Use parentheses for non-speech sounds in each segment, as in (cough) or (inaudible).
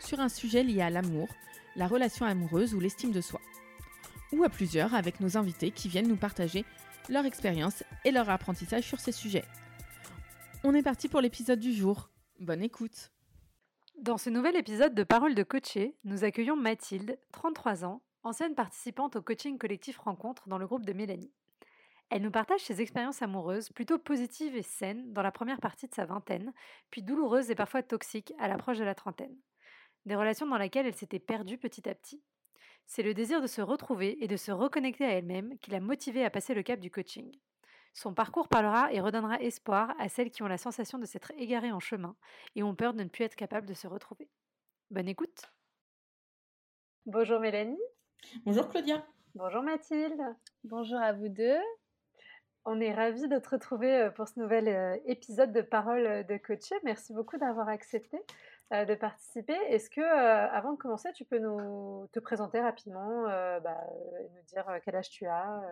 sur un sujet lié à l'amour, la relation amoureuse ou l'estime de soi. Ou à plusieurs avec nos invités qui viennent nous partager leur expérience et leur apprentissage sur ces sujets. On est parti pour l'épisode du jour. Bonne écoute. Dans ce nouvel épisode de Parole de coacher, nous accueillons Mathilde, 33 ans, ancienne participante au coaching collectif Rencontre dans le groupe de Mélanie. Elle nous partage ses expériences amoureuses plutôt positives et saines dans la première partie de sa vingtaine, puis douloureuses et parfois toxiques à l'approche de la trentaine. Des relations dans lesquelles elle s'était perdue petit à petit. C'est le désir de se retrouver et de se reconnecter à elle-même qui l'a motivée à passer le cap du coaching. Son parcours parlera et redonnera espoir à celles qui ont la sensation de s'être égarées en chemin et ont peur de ne plus être capables de se retrouver. Bonne écoute Bonjour Mélanie Bonjour Claudia Bonjour Mathilde Bonjour à vous deux on est ravis de te retrouver pour ce nouvel épisode de Parole de Coacher. Merci beaucoup d'avoir accepté de participer. Est-ce que, avant de commencer, tu peux nous te présenter rapidement, bah, nous dire quel âge tu as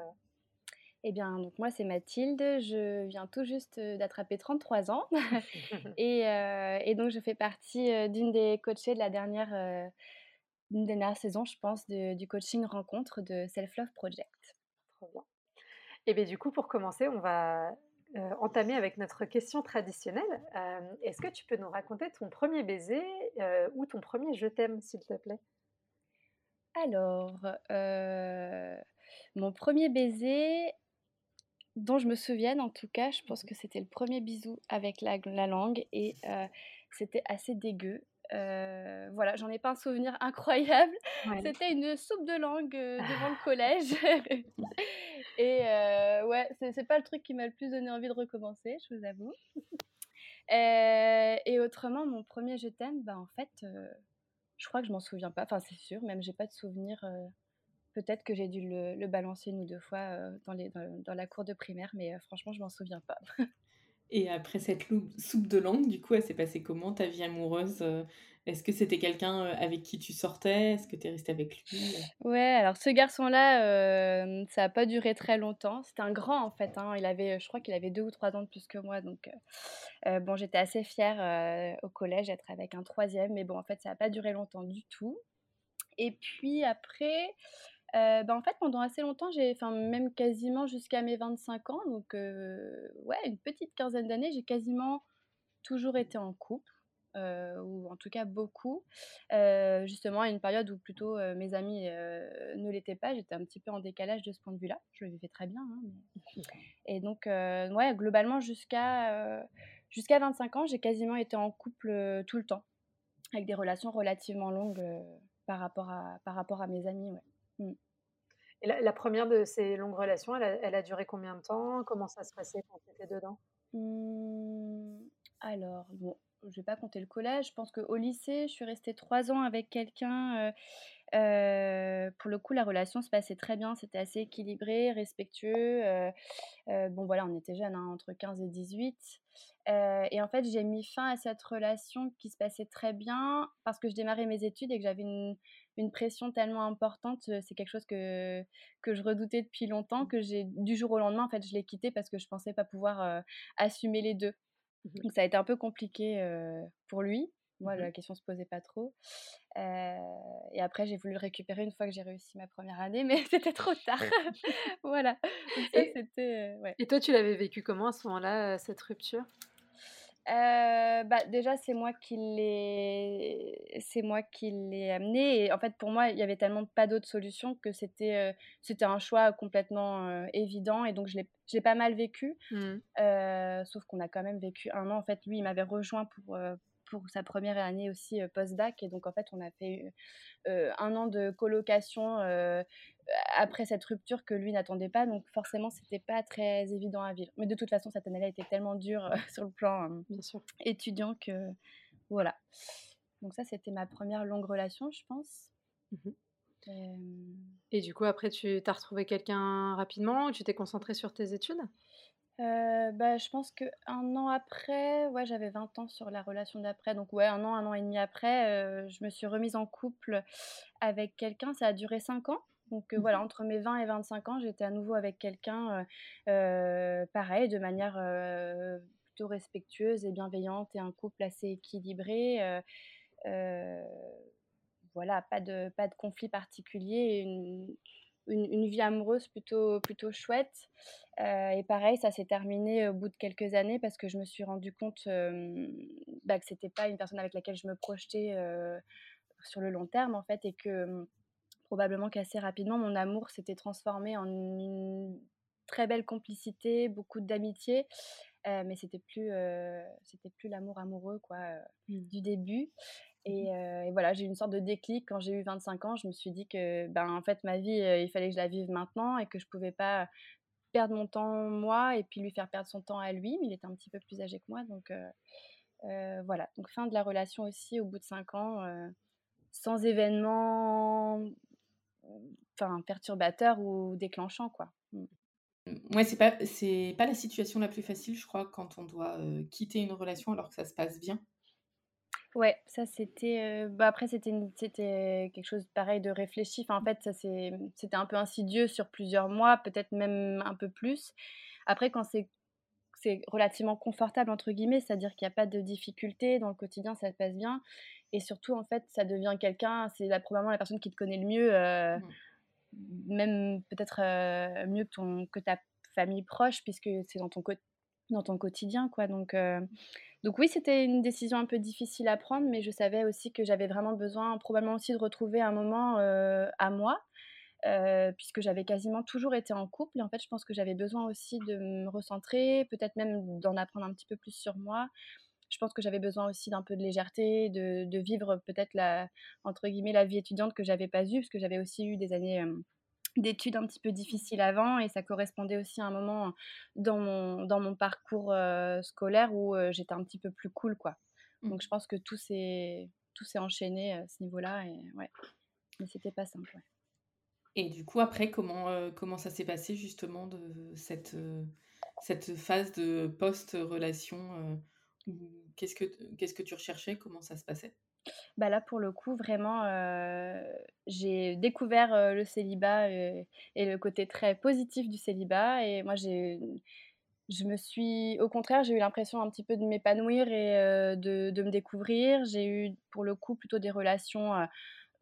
eh bien, donc moi, c'est Mathilde. Je viens tout juste d'attraper 33 ans. (laughs) (laughs) et, donc, je fais partie d'une des coachées de la dernière, dernière saison, je pense, du coaching rencontre de Self Love Project. Trop bien. Et bien du coup, pour commencer, on va entamer avec notre question traditionnelle. Est-ce que tu peux nous raconter ton premier baiser ou ton premier je t'aime, s'il te plaît? Alors, mon premier baiser, dont je me souvienne en tout cas, je pense que c'était le premier bisou avec la, la langue et c'était assez dégueu. Euh, voilà, j'en ai pas un souvenir (laughs) incroyable. C'était une soupe de langue euh, devant le collège. (laughs) et euh, ouais, c'est pas le truc qui m'a le plus donné envie de recommencer, je vous avoue. et autrement, mon premier je t'aime, bah en fait, je crois que je m'en souviens pas. Enfin, c'est sûr, même j'ai pas de souvenir. Peut-être que j'ai dû le, balancer une ou deux fois dans, les, dans, la cour de primaire, mais franchement, je m'en souviens pas. (laughs) Et après cette soupe de langue, du coup, elle s'est passée comment ta vie amoureuse euh? Est-ce que c'était quelqu'un euh, avec qui tu sortais? Est-ce que tu es restée avec lui? Ouais, alors ce garçon-là, euh, ça n'a pas duré très longtemps. C'était un grand en fait. Hein. Il avait, je crois qu'il avait deux ou trois ans de plus que moi. Donc, bon, j'étais assez fière au collège d'être avec un troisième. Mais bon, en fait, ça n'a pas duré longtemps du tout. Et puis après, euh, bah, en fait, pendant assez longtemps, j'ai, enfin même quasiment jusqu'à mes 25 ans, donc ouais, une petite quinzaine d'années, j'ai quasiment toujours été en couple. ou en tout cas beaucoup, justement à une période où plutôt mes amis ne l'étaient pas, j'étais un petit peu en décalage de ce point de vue-là, je le vivais très bien. Hein, (laughs) et donc, ouais, globalement jusqu'à jusqu'à 25 ans, j'ai quasiment été en couple tout le temps, avec des relations relativement longues par, rapport à, par rapport à mes amis. Ouais. Mmh. La, première de ces longues relations, elle a, duré combien de temps? Comment ça se passait quand tu étais dedans? Mmh, Alors, bon, je ne vais pas compter le collège. Je pense qu'au lycée, je suis restée trois ans avec quelqu'un. pour le coup, la relation se passait très bien. C'était assez équilibré, respectueux. bon, voilà, on était jeunes, hein, entre 15 et 18. Et en fait, j'ai mis fin à cette relation qui se passait très bien parce que je démarrais mes études et que j'avais une, une pression tellement importante. C'est quelque chose que, que je redoutais depuis longtemps, mmh. que j'ai du jour au lendemain, en fait, je l'ai quitté parce que je pensais pas pouvoir assumer les deux. Mmh Donc ça a été un peu compliqué pour lui. Moi, mmh la question se posait pas trop. et après, j'ai voulu le récupérer une fois que j'ai réussi ma première année, mais (laughs) c'était trop tard. (laughs) voilà. et, et toi, tu l'avais vécu comment à ce moment-là, cette rupture? Euh, bah, déjà, c'est moi qui l'ai, c'est moi qui l'ai amené. Et en fait, pour moi, il y avait tellement pas d'autres solutions que c'était, euh, c'était un choix complètement euh, évident. Et donc, je l'ai, j'ai pas mal vécu. Mmh. sauf qu'on a quand même vécu un an. En fait, lui, il m'avait rejoint pour pour sa première année aussi post-bac. Et donc, en fait, on a fait un an de colocation après cette rupture que lui n'attendait pas. Donc, forcément, c'était pas très évident à vivre. Mais de toute façon, cette année-là était tellement dure (laughs) sur le plan Bien sûr. étudiant que voilà. Donc, ça, c'était ma première longue relation, je pense. Mmh Et du coup, après, tu as retrouvé quelqu'un rapidement ou tu t'es concentrée sur tes études? Bah, je pense qu'un an après, ouais, j'avais 20 ans sur la relation d'après, donc ouais, un an, un an et demi après, je me suis remise en couple avec quelqu'un. Ça a duré 5 ans. Donc mmh voilà, entre mes 20 et 25 ans, j'étais à nouveau avec quelqu'un, pareil, de manière plutôt respectueuse et bienveillante et un couple assez équilibré. voilà, pas de, pas de conflit particulier, une, une, vie amoureuse plutôt, plutôt chouette. et pareil, ça s'est terminé au bout de quelques années parce que je me suis rendu compte bah, que c'était pas une personne avec laquelle je me projetais sur le long terme en fait et que probablement qu'assez rapidement, mon amour s'était transformé en une très belle complicité, beaucoup d'amitié, euh, mais c'était plus, euh, c'était plus l'amour amoureux quoi, euh, mmh. du début. Mmh et, voilà, j'ai eu une sorte de déclic quand j'ai eu 25 ans. Je me suis dit que, ben, en fait, ma vie, il fallait que je la vive maintenant et que je pouvais pas perdre mon temps moi et puis lui faire perdre son temps à lui. Mais il était un petit peu plus âgé que moi, donc voilà. Donc fin de la relation aussi au bout de 5 ans, sans événement enfin, perturbateur ou déclenchant, quoi. Mmh. Ouais, c'est pas, c'est pas la situation la plus facile, je crois, quand on doit quitter une relation alors que ça se passe bien. Ouais, ça c'était. bah après, c'était, c'était quelque chose pareil de réfléchi. Enfin, en fait, ça, c'est, c'était un peu insidieux sur plusieurs mois, peut-être même un peu plus. Après, quand c'est, c'est relativement confortable, entre guillemets, c'est-à-dire qu'il n'y a pas de difficultés dans le quotidien, ça se passe bien. Et surtout, en fait, ça devient quelqu'un, c'est probablement la personne qui te connaît le mieux, euh, mmh. même peut-être euh, mieux que, ton, que ta famille proche, puisque c'est dans ton, dans ton quotidien. quoi. Donc, euh, donc oui, c'était une décision un peu difficile à prendre, mais je savais aussi que j'avais vraiment besoin, probablement aussi, de retrouver un moment à moi. puisque j'avais quasiment toujours été en couple. Et en fait, je pense que j'avais besoin aussi de me recentrer, peut-être même d'en apprendre un petit peu plus sur moi, je pense que j'avais besoin aussi d'un peu de légèreté, de, vivre peut-être la, entre guillemets, la vie étudiante que j'avais pas eue, parce que j'avais aussi eu des années d'études un petit peu difficiles avant, et ça correspondait aussi à un moment dans mon, dans mon parcours scolaire où j'étais un petit peu plus cool, quoi. Mmh. Donc je pense que tout s'est, tout s'est enchaîné à ce niveau-là, et ouais, mais c'était pas simple, Et du coup, après, comment, comment ça s'est passé justement de cette, cette phase de post-relation Qu'est-ce que, qu'est-ce que tu recherchais? Comment ça se passait? Bah là, pour le coup, vraiment, j'ai découvert le célibat et le côté très positif du célibat. Et moi, j'ai, je me suis, au contraire, j'ai eu l'impression un petit peu de m'épanouir et de, de, me découvrir. J'ai eu, pour le coup, plutôt des relations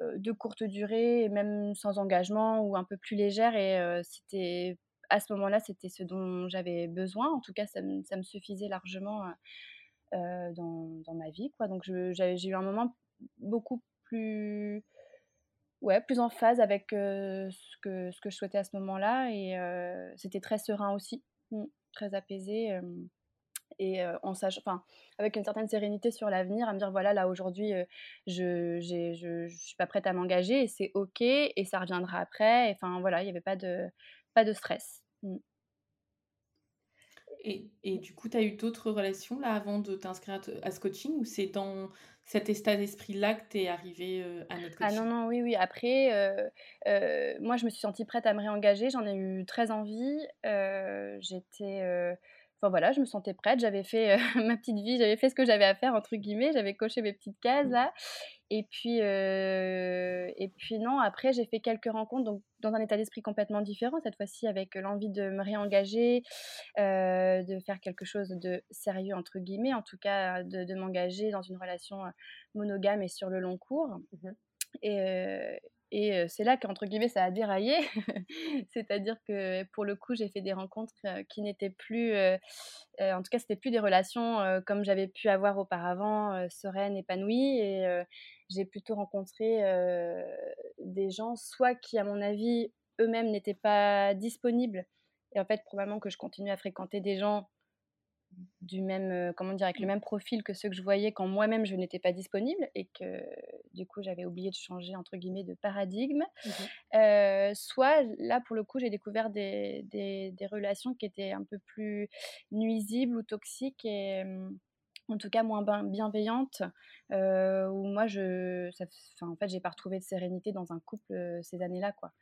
de courte durée, même sans engagement ou un peu plus légères. Et c'était, à ce moment-là, c'était ce dont j'avais besoin. En tout cas, ça, ça me suffisait largement euh, dans, dans, ma vie. Quoi. Donc j'ai eu un moment beaucoup plus, ouais, plus en phase avec euh, ce, que, ce que je souhaitais à ce moment-là. Et euh, c'était très serein aussi, mmh, très apaisé. et sachant, enfin, avec une certaine sérénité sur l'avenir, à me dire voilà, là aujourd'hui, je, ne je, suis pas prête à m'engager et c'est ok et ça reviendra après. Enfin voilà, il n'y avait pas de, pas de stress. Mmh. Et, et, du coup, tu as eu d'autres relations là avant de t'inscrire à, ce coaching ou c'est dans cet état d'esprit-là que tu es arrivée euh, à notre coaching Ah non, non, oui, oui. Après, euh, euh, moi, je me suis sentie prête à me réengager. J'en ai eu très envie. J'étais Enfin voilà, je me sentais prête, j'avais fait (laughs) ma petite vie, j'avais fait ce que j'avais à faire entre guillemets, j'avais coché mes petites cases là. Et puis, et puis non, après j'ai fait quelques rencontres donc dans un état d'esprit complètement différent cette fois-ci avec l'envie de me réengager, de faire quelque chose de sérieux entre guillemets, en tout cas de, m'engager dans une relation monogame et sur le long cours. Mmh et, et c'est là qu'entre guillemets, ça a déraillé. (laughs) C'est-à-dire que pour le coup, j'ai fait des rencontres qui n'étaient plus, en tout cas, c'était plus des relations comme j'avais pu avoir auparavant, sereines, épanouies. Et j'ai plutôt rencontré des gens, soit qui, à mon avis, eux-mêmes n'étaient pas disponibles. Et en fait, probablement que je continue à fréquenter des gens du même, euh, comment dire, avec le mmh. même profil que ceux que je voyais quand moi-même je n'étais pas disponible et que du coup j'avais oublié de changer entre guillemets de paradigme. Mmh euh, soit là pour le coup j'ai découvert des, des, des, relations qui étaient un peu plus nuisibles ou toxiques et mmh, en tout cas moins bienveillantes, euh, où moi, je, ça, en fait, j'ai pas retrouvé de sérénité dans un couple ces années-là, quoi.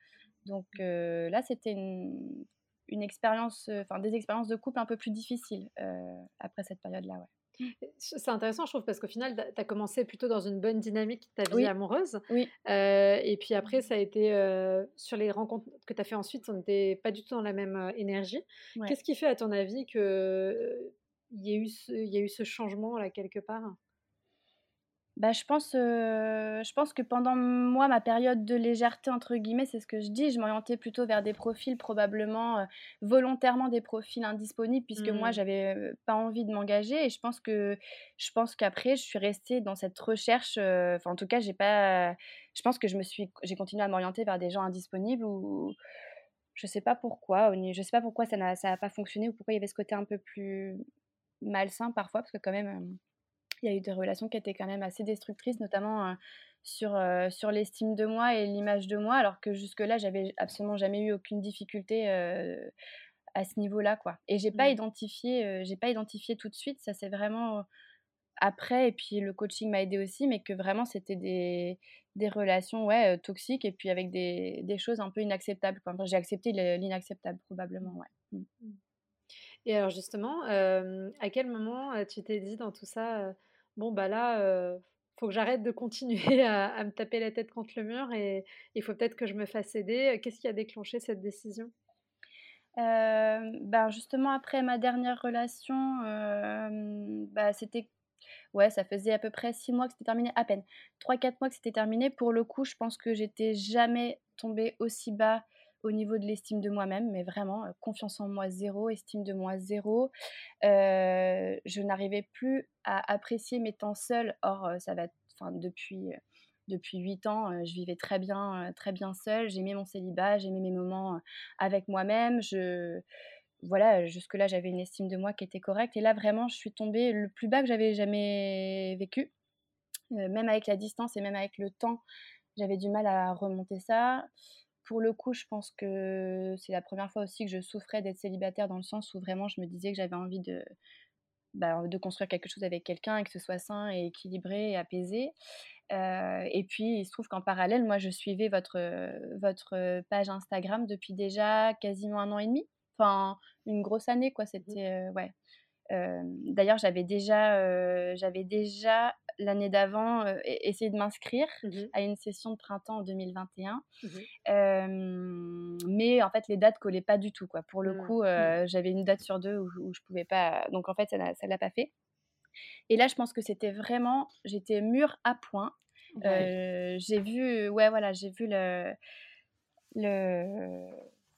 Donc là, c'était une, une expérience, enfin des expériences de couple un peu plus difficiles après cette période-là, ouais. C'est intéressant, je trouve, parce qu'au final, tu as commencé plutôt dans une bonne dynamique, ta vie amoureuse. Oui. et puis après, ça a été sur les rencontres que tu as fait ensuite, on n'était pas du tout dans la même énergie. Qu'est-ce qui fait, à ton avis, qu'il y, y a eu ce changement là quelque part? Bah, je pense, je pense que pendant moi, ma période de «légèreté» entre guillemets, c'est ce que je dis, je m'orientais plutôt vers des profils probablement, volontairement des profils indisponibles puisque moi mmh. j'avais, pas envie de m'engager et je pense que je pense qu'après je suis restée dans cette recherche, enfin en tout cas j'ai pas je pense que je me suis j'ai continué à m'orienter vers des gens indisponibles ou je sais pas pourquoi, je sais pas pourquoi ça n'a pas fonctionné ou pourquoi il y avait ce côté un peu plus malsain parfois parce que quand même, il y a eu des relations qui étaient quand même assez destructrices, notamment sur, sur l'estime de moi et l'image de moi, alors que jusque-là, j'avais absolument jamais eu aucune difficulté à ce niveau-là, quoi. Et j'ai pas mmh. identifié, j'ai pas identifié tout de suite. Ça c'est vraiment après, et puis le coaching m'a aidé aussi, mais que vraiment c'était des, des relations ouais, toxiques et puis avec des, des choses un peu inacceptables. Enfin, j'ai accepté l'inacceptable probablement, ouais. Mmh. Mmh. Et alors justement, à quel moment tu t'es dit dans tout ça, bon, bah là, il faut que j'arrête de continuer (laughs) à, me taper la tête contre le mur et il faut peut-être que je me fasse aider. Qu'est-ce qui a déclenché cette décision? Ben justement après ma dernière relation, bah c'était ouais ça faisait à peu près six mois que c'était terminé, à peine trois quatre mois que c'était terminé. Pour le coup, je pense que j'étais jamais tombée aussi bas au niveau de l'estime de moi-même, mais vraiment confiance en moi zéro, estime de moi zéro. je n'arrivais plus à apprécier mes temps seuls. Or, ça va, enfin depuis depuis 8 ans, je vivais très bien, très bien seule. J'aimais mon célibat, j'aimais mes moments avec moi-même. Je, voilà, jusque-là, j'avais une estime de moi qui était correcte. Et là, vraiment, je suis tombée le plus bas que j'avais jamais vécu. même avec la distance et même avec le temps, j'avais du mal à remonter ça pour le coup, je pense que c'est la première fois aussi que je souffrais d'être célibataire dans le sens où vraiment je me disais que j'avais envie de, bah, de construire quelque chose avec quelqu'un et que ce soit sain et équilibré et apaisé. Euh, et puis, il se trouve qu'en parallèle, moi, je suivais votre, votre page Instagram depuis déjà quasiment un an et demi. Enfin, une grosse année, quoi. Mmh C'était, euh, ouais. Euh, d'ailleurs, j'avais déjà, j'avais déjà l'année d'avant essayé de m'inscrire mmh à une session de printemps en 2021. Mmh mais en fait, les dates collaient pas du tout. Quoi. Pour le mmh. coup, j'avais une date sur deux où, où, je pouvais pas. Donc en fait, ça ne l'a pas fait. Et là, je pense que c'était vraiment. J'étais mûre à point. j'ai vu. Ouais, voilà, j'ai vu le. le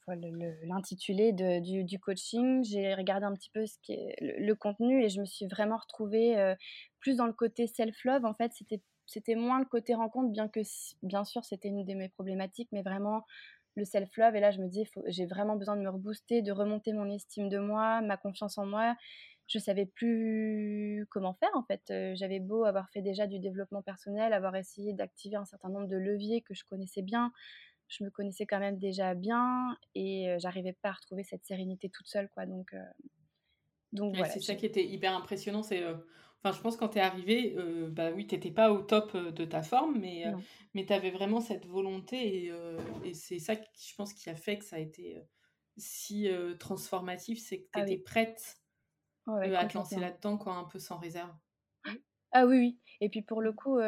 l'intitulé du, coaching, j'ai regardé un petit peu ce qui est le, contenu et je me suis vraiment retrouvée euh, plus dans le côté self-love. En fait, c'était moins le côté rencontre, bien que bien sûr c'était une de mes problématiques, mais vraiment le self-love. Et là, je me dis, j'ai vraiment besoin de me rebooster, de remonter mon estime de moi, ma confiance en moi. Je savais plus comment faire en fait. Euh, j'avais beau avoir fait déjà du développement personnel, avoir essayé d'activer un certain nombre de leviers que je connaissais bien, je me connaissais quand même déjà bien et j'arrivais pas à retrouver cette sérénité toute seule quoi donc donc voilà, c'est ça qui était hyper impressionnant c'est enfin je pense quand tu es arrivé bah oui tu pas au top de ta forme mais mais tu avais vraiment cette volonté et, et c'est ça qui, je pense qui a fait que ça a été si transformatif c'est que tu étais ah prête à te lancer là-dedans quoi un peu sans réserve. Ah oui oui et puis pour le coup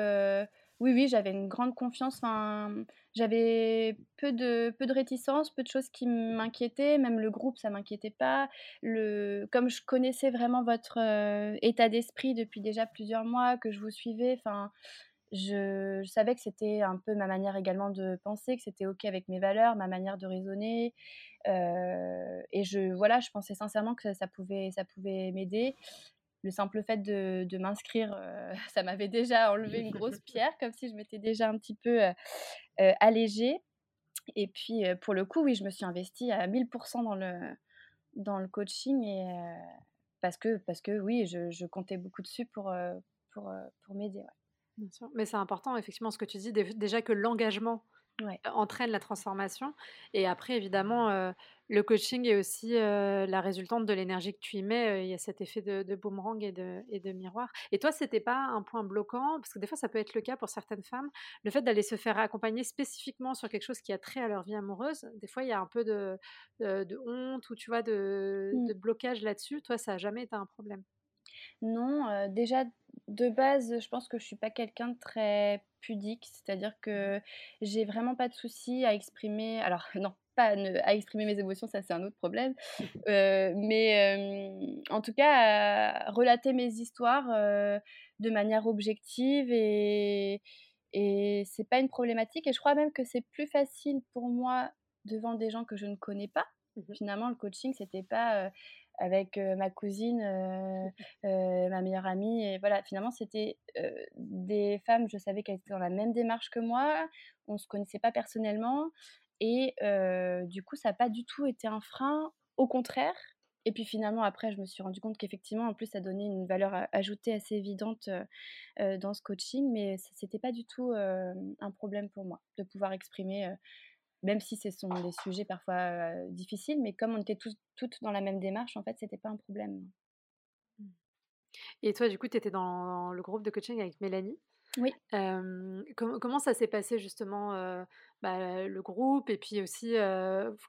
oui, oui, j'avais une grande confiance. Enfin, j'avais peu de, peu de peu de choses qui m'inquiétaient. Même le groupe, ça m'inquiétait pas. Le, comme je connaissais vraiment votre état d'esprit depuis déjà plusieurs mois, que je vous suivais, enfin, je, savais que c'était un peu ma manière également de penser, que c'était ok avec mes valeurs, ma manière de raisonner. et je, voilà, je pensais sincèrement que ça pouvait, ça pouvait m'aider le simple fait de, m'inscrire, euh, (laughs) ça m'avait déjà enlevé une grosse (laughs) pierre, comme si je m'étais déjà un petit peu euh, euh, allégée. Et puis, pour le coup, oui, je me suis investie à 1000% dans le, dans le coaching et, parce, que, parce que, oui, je, comptais beaucoup dessus pour, pour, pour m'aider. Mais c'est important, effectivement, ce que tu dis, déjà que l'engagement entraîne la transformation. Et après, évidemment, le coaching est aussi la résultante de l'énergie que tu y mets. Il y a cet effet de, boomerang et de, et de, miroir. Et toi, c'était pas un point bloquant? Parce que des fois, ça peut être le cas pour certaines femmes. Le fait d'aller se faire accompagner spécifiquement sur quelque chose qui a trait à leur vie amoureuse, des fois, il y a un peu de, de honte ou tu vois, de, mmh. blocage là-dessus. Toi, ça n'a jamais été un problème? Non, déjà, de base, je pense que je suis pas quelqu'un de très pudique, c'est-à-dire que j'ai vraiment pas de souci à exprimer. Alors (laughs) non, pas à, exprimer mes émotions, ça c'est un autre problème. (laughs) Euh, mais en tout cas, à relater mes histoires de manière objective et et c'est pas une problématique. Et je crois même que c'est plus facile pour moi devant des gens que je ne connais pas. Mmh Finalement, le coaching, c'était pas avec ma cousine, (laughs) ma meilleure amie. Et voilà, finalement, c'était des femmes, je savais qu'elles étaient dans la même démarche que moi. On se connaissait pas personnellement. Et du coup, ça n'a pas du tout été un frein. Au contraire. Et puis finalement, après, je me suis rendu compte qu'effectivement, en plus, ça donnait une valeur ajoutée assez évidente dans ce coaching. Mais ce n'était pas du tout un problème pour moi de pouvoir exprimer même si ce sont des sujets parfois difficiles, mais comme on était toutes dans la même démarche, en fait, c'était pas un problème. Et toi, du coup, tu étais dans le groupe de coaching avec Mélanie. Oui. comment ça s'est passé justement bah, le groupe et puis aussi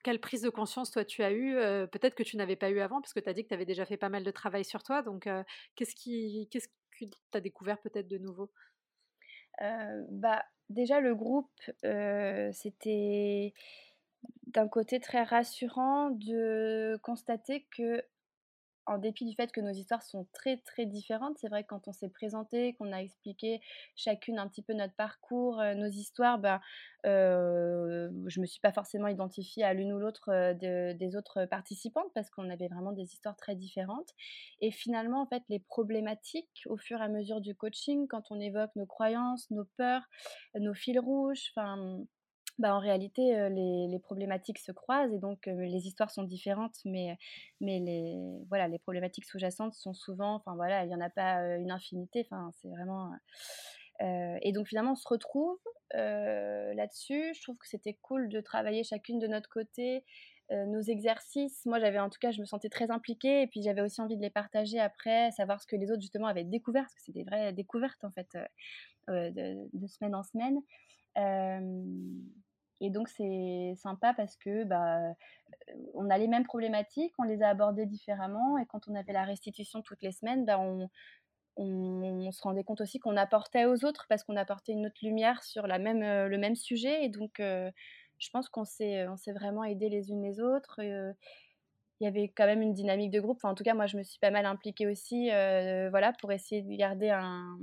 quelle prise de conscience toi tu as eu Peut-être que tu n'avais pas eu avant parce que tu as dit que tu avais déjà fait pas mal de travail sur toi. Donc qu'est-ce, qui, qu'est-ce que tu as découvert peut-être de nouveau? Bah, déjà le groupe, c'était d'un côté très rassurant de constater que en dépit du fait que nos histoires sont très très différentes, c'est vrai que quand on s'est présenté, qu'on a expliqué chacune un petit peu notre parcours, nos histoires, ben, euh, je me suis pas forcément identifiée à l'une ou l'autre des autres participantes parce qu'on avait vraiment des histoires très différentes. Et finalement, en fait, les problématiques au fur et à mesure du coaching, quand on évoque nos croyances, nos peurs, nos fils rouges, enfin bah, en réalité, les, problématiques se croisent et donc les histoires sont différentes, mais, les, problématiques sous-jacentes sont souvent, enfin voilà, il n'y en a pas une infinité, enfin c'est vraiment... et donc finalement, on se retrouve là-dessus. Je trouve que c'était cool de travailler chacune de notre côté nos exercices. Moi, j'avais en tout cas, je me sentais très impliquée et puis j'avais aussi envie de les partager après, savoir ce que les autres justement avaient découvert, parce que c'est des vraies découvertes en fait, de, semaine en semaine. Et donc c'est sympa parce que bah, on a les mêmes problématiques, on les a abordées différemment et quand on avait la restitution toutes les semaines, bah, on, se rendait compte aussi qu'on apportait aux autres parce qu'on apportait une autre lumière sur le même sujet et donc je pense qu'on s'est, vraiment aidé les unes les autres. il y avait quand même une dynamique de groupe. En tout cas, moi, je me suis pas mal impliquée aussi, voilà, pour essayer de garder un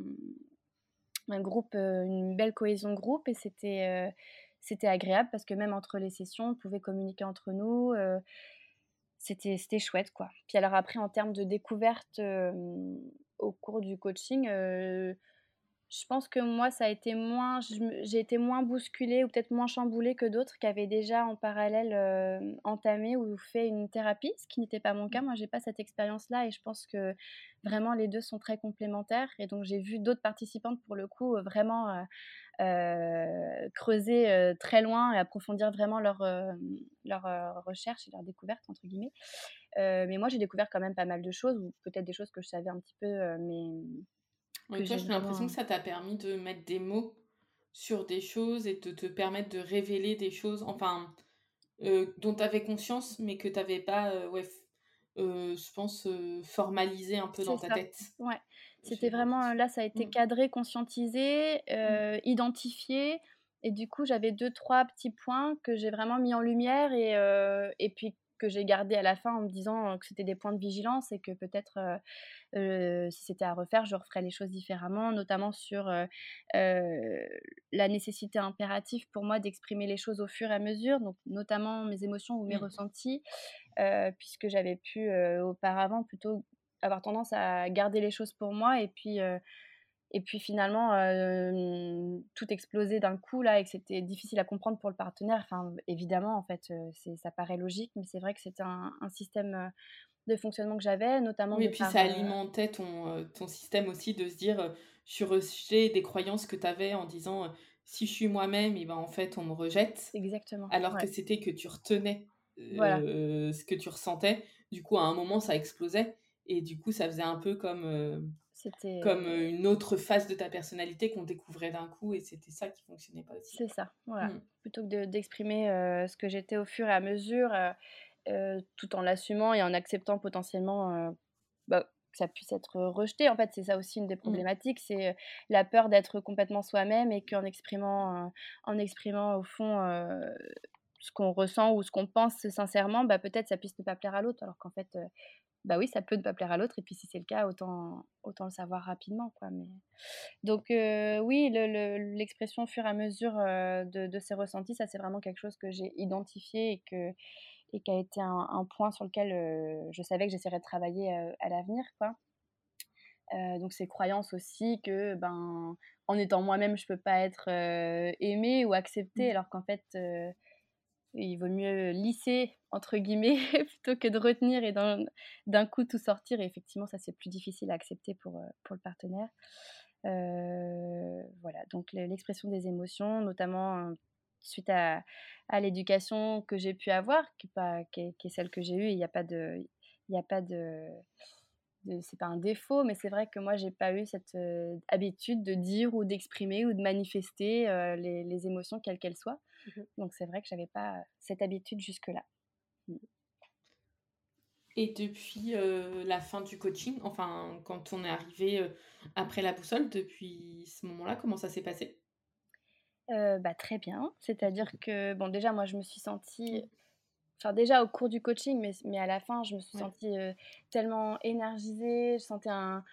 groupe, une belle cohésion de groupe. Et c'était, c'était agréable parce que même entre les sessions, on pouvait communiquer entre nous. Euh, c'était, c'était chouette, quoi. Puis alors après, en termes de découverte au cours du coaching, euh, je pense que moi, ça a été moins, j'ai été moins bousculée ou peut-être moins chamboulée que d'autres qui avaient déjà en parallèle entamé ou fait une thérapie, ce qui n'était pas mon cas. Mmh. Moi, j'ai pas cette expérience-là et je pense que vraiment les deux sont très complémentaires. Et donc, j'ai vu d'autres participantes pour le coup vraiment euh, creuser euh, très loin et approfondir vraiment leur, euh, leur recherche et leur découverte, entre guillemets. mais moi, j'ai découvert quand même pas mal de choses, ou peut-être des choses que je savais un petit peu, mais... Oui, toi, j'ai l'impression que ça t'a permis de mettre des mots sur des choses et de te permettre de révéler des choses, enfin, dont tu avais conscience, mais que tu n'avais pas, ouais, je pense, formalisé un peu dans ta tête. Ouais, c'était vraiment, là, ça a été mmh. cadré, conscientisé, mmh. identifié. Et du coup, j'avais deux, trois petits points que j'ai vraiment mis en lumière et, et puis que j'ai gardé à la fin en me disant que c'était des points de vigilance et que peut-être si c'était à refaire, je referais les choses différemment, notamment sur la nécessité impérative pour moi d'exprimer les choses au fur et à mesure, donc notamment mes émotions ou mes mmh. ressentis, puisque j'avais pu auparavant plutôt avoir tendance à garder les choses pour moi et puis et puis finalement tout exploser d'un coup là et que c'était difficile à comprendre pour le partenaire enfin évidemment en fait ça paraît logique mais c'est vrai que c'était un, système de fonctionnement que j'avais notamment oui, et puis ça alimentait ton, ton système aussi de se dire tu rejetais des croyances que tu avais en disant si je suis moi-même, et ben en fait on me rejette. Exactement. Alors que c'était que tu retenais ce que tu ressentais. Du coup, à un moment, ça explosait. Et du coup, ça faisait un peu comme, c'était comme une autre face de ta personnalité qu'on découvrait d'un coup. Et c'était ça qui fonctionnait pas aussi. C'est ça, voilà. Mmh. Plutôt que d'exprimer ce que j'étais au fur et à mesure, tout en l'assumant et en acceptant potentiellement bah, que ça puisse être rejeté. En fait, c'est ça aussi une des mmh. problématiques, c'est la peur d'être complètement soi-même et qu'en exprimant, en exprimant au fond ce qu'on ressent ou ce qu'on pense sincèrement, bah, peut-être ça puisse ne pas plaire à l'autre, alors qu'en fait, bah oui, ça peut ne pas plaire à l'autre, et puis si c'est le cas, autant, autant le savoir rapidement. Quoi. Mais... Donc oui, l'expression au fur et à mesure de, de, ces ressentis, ça c'est vraiment quelque chose que j'ai identifié et que et qui a été un, point sur lequel je savais que j'essaierais de travailler à l'avenir. quoi. donc ces croyances aussi que ben en étant moi-même je peux pas être aimée ou acceptée mmh. alors qu'en fait il vaut mieux lisser entre guillemets (laughs) plutôt que de retenir et d'un coup tout sortir et effectivement ça c'est plus difficile à accepter pour, pour le partenaire voilà donc l'expression des émotions notamment suite à, à l'éducation que j'ai pu avoir, qui, pas, qui, est, celle que j'ai eue. Il n'y a pas de. Il n'y a pas de, c'est pas un défaut, mais c'est vrai que moi, j'ai pas eu cette euh, habitude de dire ou d'exprimer ou de manifester euh, les, les, émotions, quelles qu'elles soient. (laughs) Donc, c'est vrai que j'avais pas cette habitude jusque-là. Mmh. Et depuis euh, la fin du coaching, enfin, quand on est arrivé après la boussole, depuis ce moment-là, comment ça s'est passé? Bah, très bien. C'est-à-dire que, bon, déjà, moi, je me suis sentie. Enfin, déjà au cours du coaching, mais, mais à la fin, je me suis sentie tellement énergisée. Je sentais un,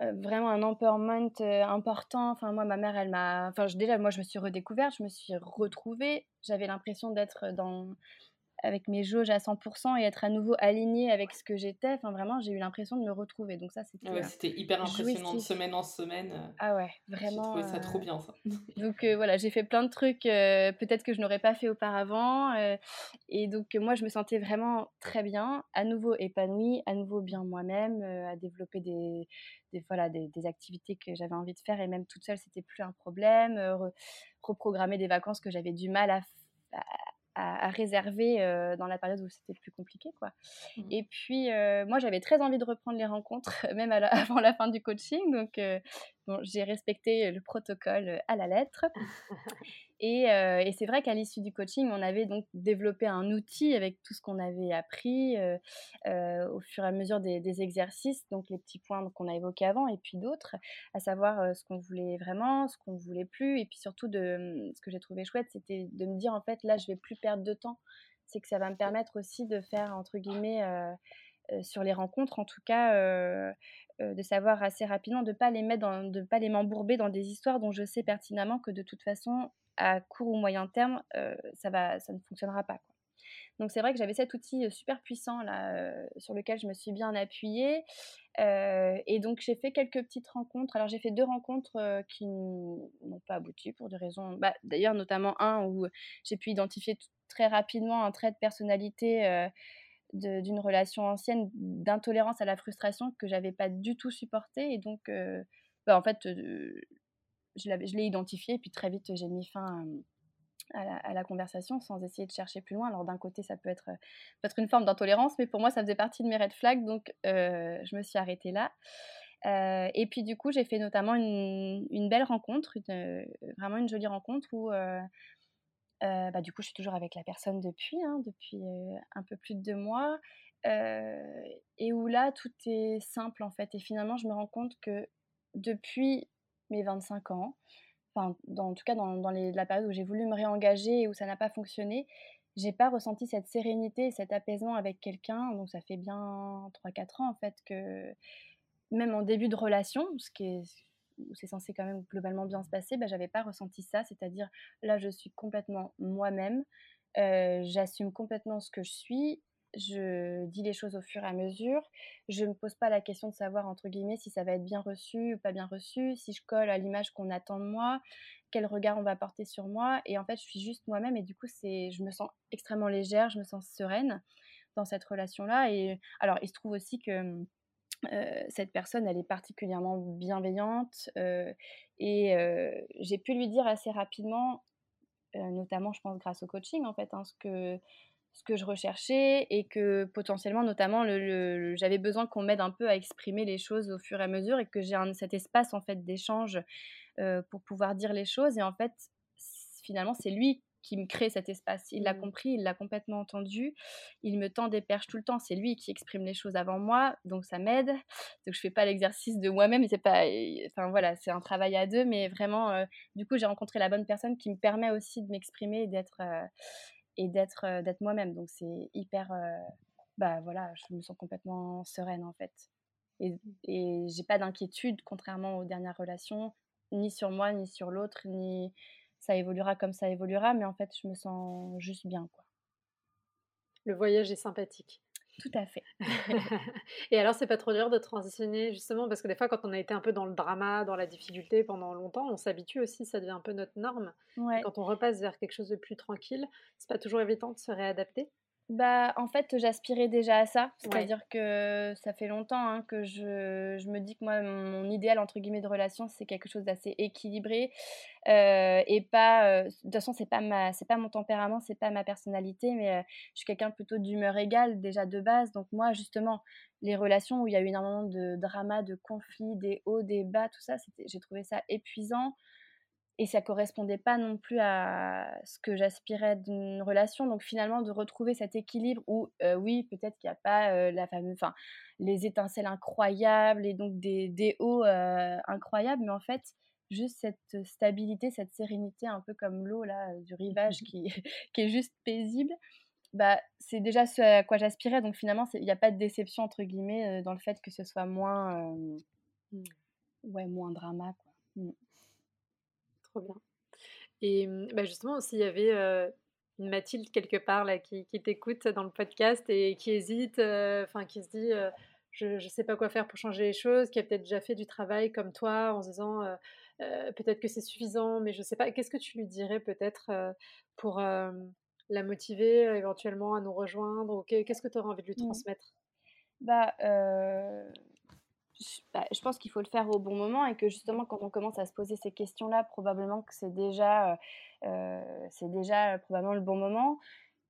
vraiment un empowerment important. Enfin, moi, ma mère, elle m'a. Enfin, déjà, moi, je me suis redécouverte, je me suis retrouvée. J'avais l'impression d'être dans avec mes jauges à 100% et être à nouveau alignée avec ce que j'étais. Enfin, vraiment, j'ai eu l'impression de me retrouver. Donc ça, c'était ouais, c'était hyper impressionnant de semaine en semaine. Euh, ah ouais, vraiment. J'ai trouvé ça trop bien, ça. (laughs) donc euh, voilà, j'ai fait plein de trucs euh, peut-être que je n'aurais pas fait auparavant. et donc moi, je me sentais vraiment très bien, à nouveau épanouie, à nouveau bien moi-même, à développer des, des, voilà, des, des activités que j'avais envie de faire et même toute seule, c'était plus un problème. reprogrammer des vacances que j'avais du mal à, à à, réserver dans la période où c'était le plus compliqué. Quoi. Mmh. Et puis, moi, j'avais très envie de reprendre les rencontres, (laughs) même (laughs) avant la fin du coaching. Donc, bon, j'ai respecté le protocole à la lettre. (laughs) Euh, et, c'est vrai qu'à l'issue du coaching, on avait donc développé un outil avec tout ce qu'on avait appris euh, euh, au fur et à mesure des, exercices, donc les petits points qu'on a évoqués avant et puis d'autres, à savoir ce qu'on voulait vraiment, ce qu'on ne voulait plus. Et puis surtout, de, hum, ce que j'ai trouvé chouette, c'était de me dire en fait, là, je vais plus perdre de temps. C'est que ça va me permettre aussi de faire, entre guillemets, sur les rencontres, en tout cas, de savoir assez rapidement de pas les mettre dans, de pas les m'embourber dans des histoires dont je sais pertinemment que de toute façon à court ou moyen terme, ça, va, ça ne fonctionnera pas. Donc c'est vrai que j'avais cet outil super puissant là, sur lequel je me suis bien appuyée. et donc j'ai fait quelques petites rencontres. Alors j'ai fait deux rencontres qui n'ont pas abouti pour des raisons... Bah, D'ailleurs notamment un où j'ai pu identifier très rapidement un trait de personnalité d'une relation ancienne d'intolérance à la frustration que j'avais pas du tout supporté. Et donc bah, en fait je l'ai identifié, et puis très vite, j'ai mis fin à la, conversation sans essayer de chercher plus loin. Alors d'un côté, ça peut être, peut être une forme d'intolérance, mais pour moi, ça faisait partie de mes red flags, donc je me suis arrêtée là. et puis du coup, j'ai fait notamment une, belle rencontre, vraiment une jolie rencontre où, bah, du coup, je suis toujours avec la personne depuis, hein, depuis un peu plus de deux mois, et où là, tout est simple en fait. Et finalement, je me rends compte que depuis mes 25 ans, enfin, en tout cas dans, dans la période où j'ai voulu me réengager et où ça n'a pas fonctionné, j'ai pas ressenti cette sérénité et cet apaisement avec quelqu'un. Donc ça fait bien 3-4 ans en fait que même en début de relation, ce qui est où c'est censé quand même globalement bien se passer, bah, j'avais pas ressenti ça. C'est-à-dire là, je suis complètement moi-même, euh, j'assume complètement ce que je suis je dis les choses au fur et à mesure. Je ne me pose pas la question de savoir, entre guillemets, si ça va être bien reçu ou pas bien reçu, si je colle à l'image qu'on attend de moi, quel regard on va porter sur moi. Et en fait, je suis juste moi-même et du coup, c'est, je me sens extrêmement légère, je me sens sereine dans cette relation-là. Et alors, il se trouve aussi que cette personne, elle est particulièrement bienveillante et j'ai pu lui dire assez rapidement, notamment je pense grâce au coaching en fait, hein, ce que ce que je recherchais et que potentiellement, notamment, j'avais besoin qu'on m'aide un peu à exprimer les choses au fur et à mesure et que j'ai cet espace en fait d'échange pour pouvoir dire les choses. Et en fait, finalement, c'est lui qui me crée cet espace. Il l'a mmh. compris, il l'a complètement entendu. Il me tend des perches tout le temps. C'est lui qui exprime les choses avant moi, donc ça m'aide. Donc je fais pas l'exercice de moi-même. C'est pas, enfin voilà, c'est un travail à deux, mais vraiment, du coup, j'ai rencontré la bonne personne qui me permet aussi de m'exprimer et d'être et d'être d'être moi-même. Donc c'est hyper bah voilà, je me sens complètement sereine en fait. Et, et j'ai pas d'inquiétude contrairement aux dernières relations, ni sur moi, ni sur l'autre, ni ça évoluera comme ça évoluera, mais en fait je me sens juste bien quoi. Le voyage est sympathique. Tout à fait. (laughs) et alors, c'est pas trop dur de transitionner, justement, parce que des fois, quand on a été un peu dans le drama, dans la difficulté pendant longtemps, on s'habitue aussi, ça devient un peu notre norme. Quand on repasse vers quelque chose de plus tranquille, c'est pas toujours évident de se réadapter. Bah, en fait, j'aspirais déjà à ça. C'est-à-dire que ça fait longtemps hein, que je, je, me dis que moi, mon idéal, entre guillemets, de relation, c'est quelque chose d'assez équilibré. Euh, et pas... Euh, de toute façon, c'est pas, ma, pas mon tempérament, c'est pas ma personnalité, mais euh, je suis quelqu'un plutôt d'humeur égale, déjà de base. Donc moi, justement, les relations où il y a eu énormément de drama, de conflits, des hauts, des bas, tout ça, j'ai trouvé ça épuisant et ça correspondait pas non plus à ce que j'aspirais d'une relation. Donc finalement, de retrouver cet équilibre où, oui, peut-être qu'il n'y a pas la fameuse, enfin, les étincelles incroyables et donc des, des hauts incroyables, mais en fait, juste cette stabilité, cette sérénité, un peu comme l'eau là du rivage (laughs) qui, (laughs) qui est juste paisible. Bah, c'est déjà ce à quoi j'aspirais. Donc finalement, il n'y a pas de déception entre guillemets dans le fait que ce soit moins, mmh. ouais, moins drama. Quoi. Bien. Et mmh, bah justement, s'il y avait une Mathilde quelque part là, qui, t'écoute dans le podcast et qui hésite, enfin qui se dit je ne sais pas quoi faire pour changer les choses, qui a peut-être déjà fait du travail comme toi en se disant peut-être que c'est suffisant, mais je sais pas, qu'est-ce que tu lui dirais peut-être pour la motiver éventuellement à nous rejoindre ou qu'est-ce que tu aurais envie de lui mmh. transmettre? Bah, bah, je pense qu'il faut le faire au bon moment et que justement quand on commence à se poser ces questions-là, probablement que c'est déjà, euh, euh, c'est déjà probablement le bon moment.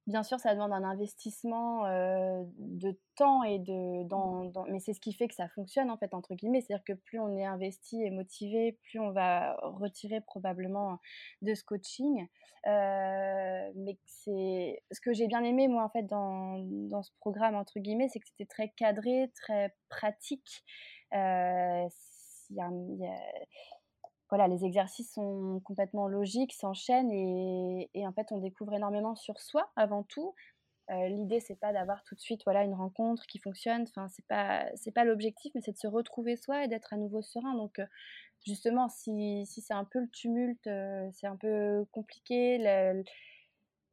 Bien sûr, ça demande un investissement euh, de temps et de, mais c'est ce qui fait que ça fonctionne en fait entre guillemets. C'est-à-dire que plus on est investi et motivé, plus on va retirer probablement de ce coaching. mais c'est ce que j'ai bien aimé moi en fait dans, dans ce programme entre guillemets, c'est que c'était très cadré, très pratique voilà, les exercices sont complètement logiques, s'enchaînent et, en fait on découvre énormément sur soi avant tout. L'idée c'est pas d'avoir tout de suite voilà une rencontre qui fonctionne. Enfin c'est pas c'est pas l'objectif, mais c'est de se retrouver soi et d'être à nouveau serein. Donc justement si, si c'est un peu le tumulte, c'est un peu compliqué.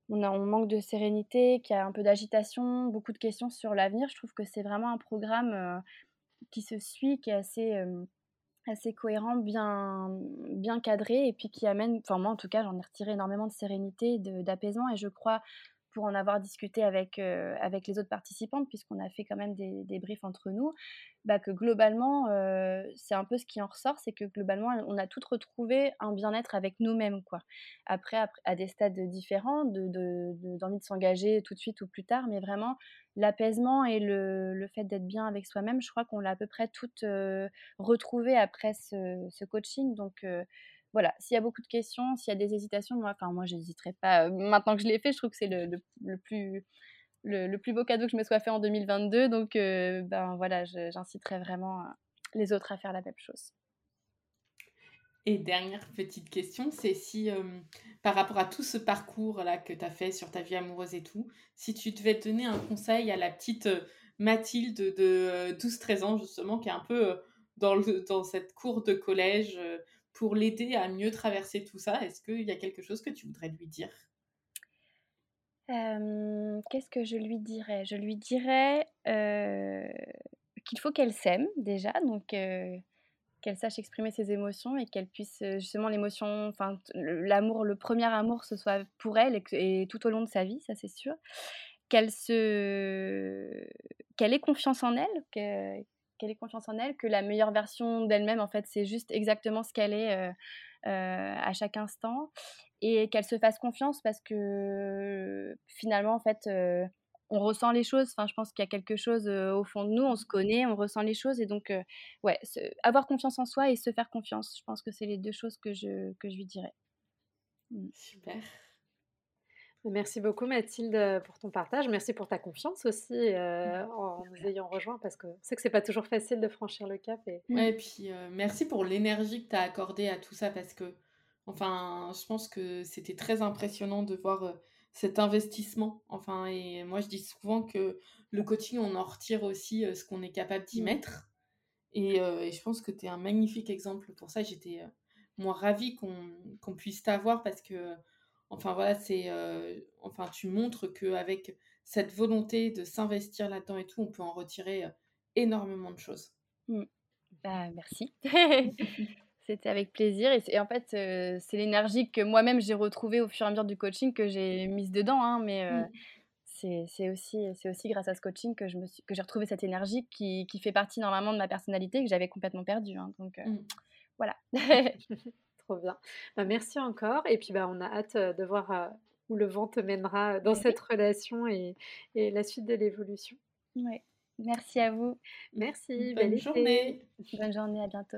on, a, on manque de sérénité, qu'il y a un peu d'agitation, beaucoup de questions sur l'avenir. Je trouve que c'est vraiment un programme qui se suit, qui est assez, assez cohérent, bien, bien cadré, et puis qui amène, enfin moi en tout cas, j'en ai retiré énormément de sérénité, d'apaisement, et je crois pour en avoir discuté avec, euh, avec les autres participantes, puisqu'on a fait quand même des, briefs entre nous, bah, que globalement, euh, c'est un peu ce qui en ressort, c'est que globalement, on a toutes retrouvé un bien-être avec nous-mêmes. quoi. Après, à des stades différents, d'envie de, s'engager tout de suite ou plus tard, mais vraiment, l'apaisement et le, fait d'être bien avec soi-même, je crois qu'on l'a à peu près toutes euh, retrouvé après ce, ce coaching. Donc, voilà, s'il y a beaucoup de questions, s'il y a des hésitations, moi, enfin, moi, j'hésiterai pas. Maintenant que je l'ai fait, je trouve que c'est le, plus, beau cadeau que je me sois fait en 2022. Donc, ben voilà, j'inciterai vraiment les autres à faire la même chose. Et dernière petite question, c'est si, par rapport à tout ce parcours-là que tu as fait sur ta vie amoureuse et tout, si tu devais donner un conseil à la petite Mathilde de 12-13 ans, justement, qui est un peu dans cette cour de collège, pour l'aider à mieux traverser tout ça Est-ce qu'il y a quelque chose que tu voudrais lui dire? Qu'est-ce que je lui dirais? Je lui dirais qu'il faut qu'elle s'aime déjà, donc qu'elle sache exprimer ses émotions et qu'elle puisse justement l'émotion, enfin l'amour, le premier amour, ce soit pour elle et, tout au long de sa vie, ça c'est sûr. Qu'elle se, qu'elle ait confiance en elle, qu'elle ait confiance en elle, que la meilleure version d'elle-même, en fait, c'est juste exactement ce qu'elle est à chaque instant et qu'elle se fasse confiance parce que finalement, en fait, on ressent les choses. Enfin, je pense qu'il y a quelque chose au fond de nous, on se connaît, on ressent les choses. Et donc, ouais, avoir confiance en soi et se faire confiance, je pense que c'est les deux choses que je, que je lui dirais. Mmh. Super. Merci beaucoup Mathilde pour ton partage. Merci pour ta confiance aussi en nous ayant rejoints parce que c'est que c'est pas toujours facile de franchir le cap. Et, ouais, et puis merci pour l'énergie que tu as accordée à tout ça parce que, enfin, je pense que c'était très impressionnant de voir cet investissement. Enfin, et moi, je dis souvent que le coaching, on en retire aussi euh, ce qu'on est capable d'y mmh. mettre. Et, euh, et, je pense que tu es un magnifique exemple pour ça. J'étais, euh, moi, ravie qu'on puisse t'avoir parce que, enfin, voilà, c'est. enfin, tu montres qu'avec cette volonté de s'investir là-dedans et tout, on peut en retirer énormément de choses. Mmh. Bah, merci. (laughs) C'était avec plaisir. Et, en fait, c'est l'énergie que moi-même j'ai retrouvée au fur et à mesure du coaching que j'ai mise dedans. Hein, mais mmh. c'est aussi, aussi grâce à ce coaching que, j'ai retrouvé cette énergie qui, qui, fait partie normalement de ma personnalité que j'avais complètement perdue. Hein, donc mmh. voilà. (laughs) Trop bien. Bah, merci encore. Et puis bah, on a hâte de voir où le vent te mènera dans cette relation et, et, la suite de l'évolution. Ouais. Merci à vous. Merci. Bonne journée. Bonne journée. À bientôt.